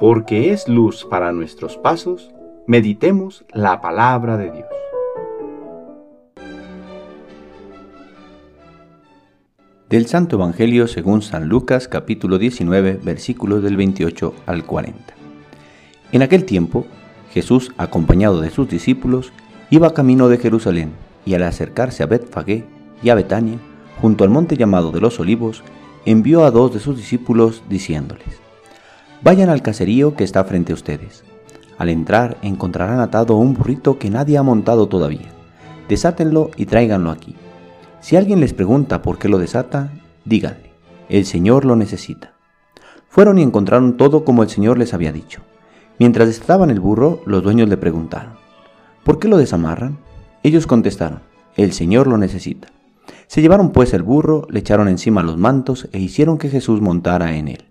porque es luz para nuestros pasos, meditemos la palabra de Dios. Del Santo Evangelio según San Lucas capítulo 19 versículos del 28 al 40. En aquel tiempo, Jesús, acompañado de sus discípulos, iba camino de Jerusalén y al acercarse a Betfagé y a Betania, junto al monte llamado de los Olivos, envió a dos de sus discípulos diciéndoles, Vayan al caserío que está frente a ustedes. Al entrar encontrarán atado un burrito que nadie ha montado todavía. Desátenlo y tráiganlo aquí. Si alguien les pregunta por qué lo desata, díganle, el Señor lo necesita. Fueron y encontraron todo como el Señor les había dicho. Mientras desataban el burro, los dueños le preguntaron, ¿por qué lo desamarran? Ellos contestaron, el Señor lo necesita. Se llevaron pues el burro, le echaron encima los mantos e hicieron que Jesús montara en él.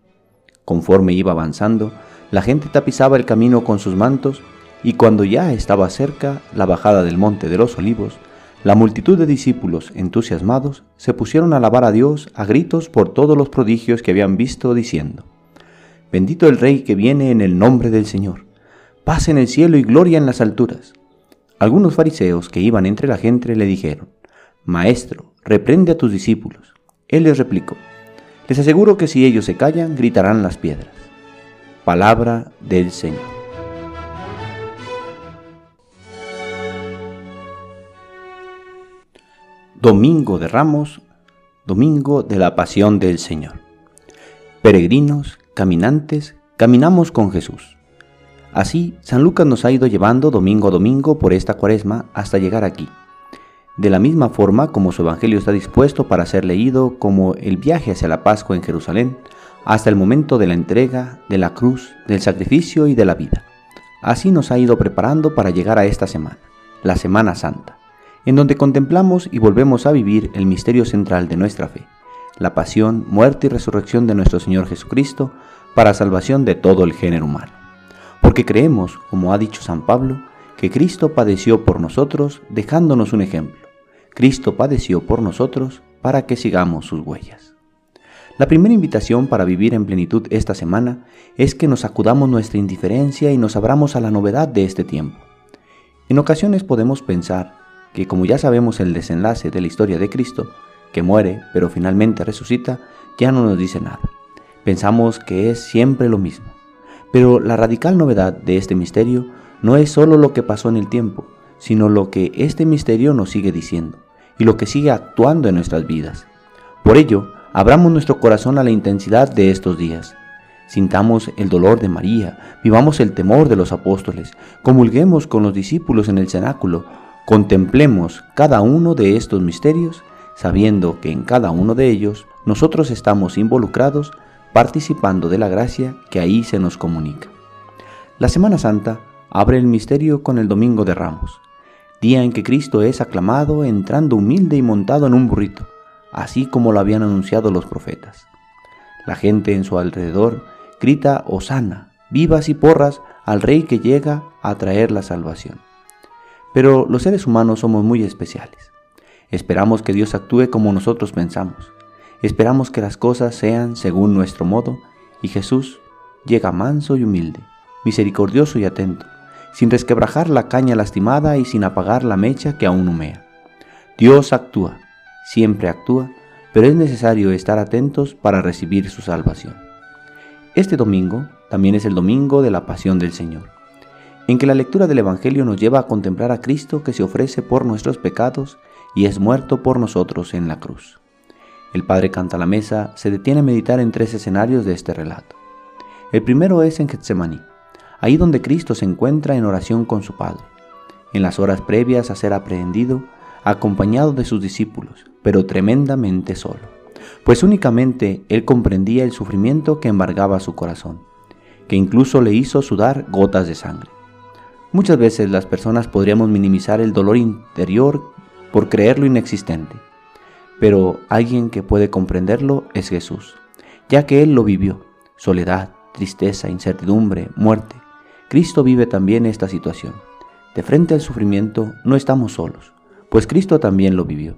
Conforme iba avanzando, la gente tapizaba el camino con sus mantos, y cuando ya estaba cerca la bajada del monte de los olivos, la multitud de discípulos entusiasmados se pusieron a alabar a Dios a gritos por todos los prodigios que habían visto, diciendo, Bendito el Rey que viene en el nombre del Señor, paz en el cielo y gloria en las alturas. Algunos fariseos que iban entre la gente le dijeron, Maestro, reprende a tus discípulos. Él les replicó, les aseguro que si ellos se callan, gritarán las piedras. Palabra del Señor. Domingo de Ramos, Domingo de la Pasión del Señor. Peregrinos, caminantes, caminamos con Jesús. Así, San Lucas nos ha ido llevando domingo a domingo por esta cuaresma hasta llegar aquí de la misma forma como su Evangelio está dispuesto para ser leído como el viaje hacia la Pascua en Jerusalén, hasta el momento de la entrega, de la cruz, del sacrificio y de la vida. Así nos ha ido preparando para llegar a esta semana, la Semana Santa, en donde contemplamos y volvemos a vivir el misterio central de nuestra fe, la pasión, muerte y resurrección de nuestro Señor Jesucristo para salvación de todo el género humano. Porque creemos, como ha dicho San Pablo, que Cristo padeció por nosotros dejándonos un ejemplo Cristo padeció por nosotros para que sigamos sus huellas. La primera invitación para vivir en plenitud esta semana es que nos acudamos nuestra indiferencia y nos abramos a la novedad de este tiempo. En ocasiones podemos pensar que como ya sabemos el desenlace de la historia de Cristo, que muere pero finalmente resucita, ya no nos dice nada. Pensamos que es siempre lo mismo. Pero la radical novedad de este misterio no es solo lo que pasó en el tiempo, sino lo que este misterio nos sigue diciendo y lo que sigue actuando en nuestras vidas. Por ello, abramos nuestro corazón a la intensidad de estos días. Sintamos el dolor de María, vivamos el temor de los apóstoles, comulguemos con los discípulos en el cenáculo, contemplemos cada uno de estos misterios, sabiendo que en cada uno de ellos nosotros estamos involucrados, participando de la gracia que ahí se nos comunica. La Semana Santa abre el misterio con el Domingo de Ramos día en que Cristo es aclamado entrando humilde y montado en un burrito, así como lo habían anunciado los profetas. La gente en su alrededor grita Osana, vivas y porras al Rey que llega a traer la salvación. Pero los seres humanos somos muy especiales. Esperamos que Dios actúe como nosotros pensamos. Esperamos que las cosas sean según nuestro modo y Jesús llega manso y humilde, misericordioso y atento sin resquebrajar la caña lastimada y sin apagar la mecha que aún humea. Dios actúa, siempre actúa, pero es necesario estar atentos para recibir su salvación. Este domingo también es el domingo de la pasión del Señor, en que la lectura del Evangelio nos lleva a contemplar a Cristo que se ofrece por nuestros pecados y es muerto por nosotros en la cruz. El Padre Canta la Mesa se detiene a meditar en tres escenarios de este relato. El primero es en Getsemaní, ahí donde Cristo se encuentra en oración con su Padre, en las horas previas a ser aprehendido, acompañado de sus discípulos, pero tremendamente solo, pues únicamente Él comprendía el sufrimiento que embargaba su corazón, que incluso le hizo sudar gotas de sangre. Muchas veces las personas podríamos minimizar el dolor interior por creerlo inexistente, pero alguien que puede comprenderlo es Jesús, ya que Él lo vivió, soledad, tristeza, incertidumbre, muerte, Cristo vive también esta situación. De frente al sufrimiento no estamos solos, pues Cristo también lo vivió.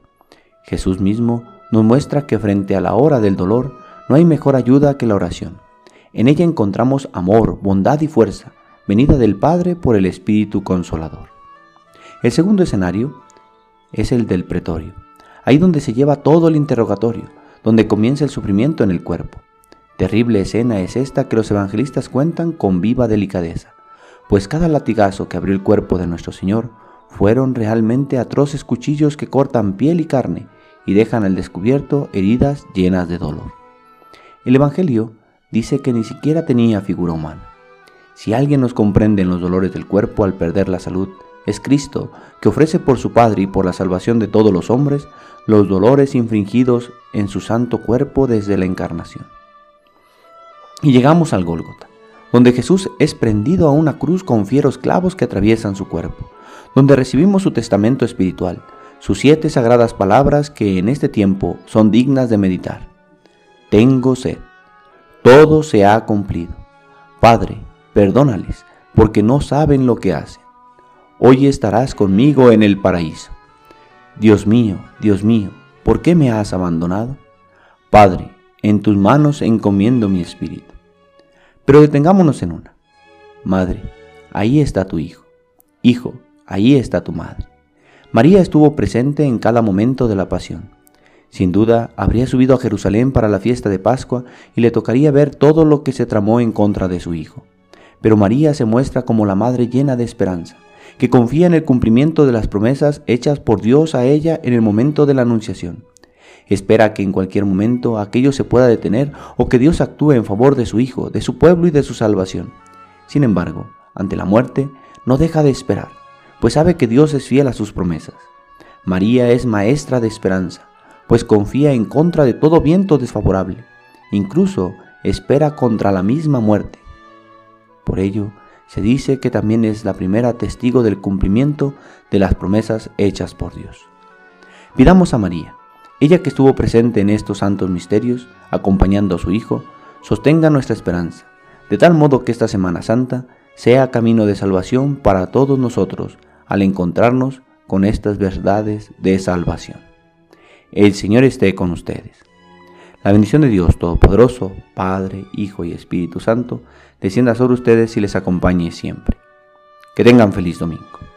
Jesús mismo nos muestra que frente a la hora del dolor no hay mejor ayuda que la oración. En ella encontramos amor, bondad y fuerza, venida del Padre por el Espíritu Consolador. El segundo escenario es el del pretorio, ahí donde se lleva todo el interrogatorio, donde comienza el sufrimiento en el cuerpo. Terrible escena es esta que los evangelistas cuentan con viva delicadeza, pues cada latigazo que abrió el cuerpo de nuestro Señor fueron realmente atroces cuchillos que cortan piel y carne y dejan al descubierto heridas llenas de dolor. El Evangelio dice que ni siquiera tenía figura humana. Si alguien nos comprende en los dolores del cuerpo al perder la salud, es Cristo, que ofrece por su Padre y por la salvación de todos los hombres los dolores infringidos en su santo cuerpo desde la encarnación. Y llegamos al Gólgota, donde Jesús es prendido a una cruz con fieros clavos que atraviesan su cuerpo, donde recibimos su testamento espiritual, sus siete sagradas palabras que en este tiempo son dignas de meditar. Tengo sed. Todo se ha cumplido. Padre, perdónales, porque no saben lo que hacen. Hoy estarás conmigo en el paraíso. Dios mío, Dios mío, ¿por qué me has abandonado? Padre, en tus manos encomiendo mi espíritu. Pero detengámonos en una. Madre, ahí está tu hijo. Hijo, ahí está tu madre. María estuvo presente en cada momento de la pasión. Sin duda, habría subido a Jerusalén para la fiesta de Pascua y le tocaría ver todo lo que se tramó en contra de su hijo. Pero María se muestra como la madre llena de esperanza, que confía en el cumplimiento de las promesas hechas por Dios a ella en el momento de la anunciación. Espera que en cualquier momento aquello se pueda detener o que Dios actúe en favor de su Hijo, de su pueblo y de su salvación. Sin embargo, ante la muerte, no deja de esperar pues sabe que Dios es fiel a sus promesas. María es maestra de esperanza, pues confía en contra de todo viento desfavorable, incluso espera contra la misma muerte. Por ello, se dice que también es la primera testigo del cumplimiento de las promesas hechas por Dios. Pidamos a María, ella que estuvo presente en estos santos misterios, acompañando a su Hijo, sostenga nuestra esperanza, de tal modo que esta Semana Santa sea camino de salvación para todos nosotros, al encontrarnos con estas verdades de salvación. El Señor esté con ustedes. La bendición de Dios Todopoderoso, Padre, Hijo y Espíritu Santo, descienda sobre ustedes y les acompañe siempre. Que tengan feliz domingo.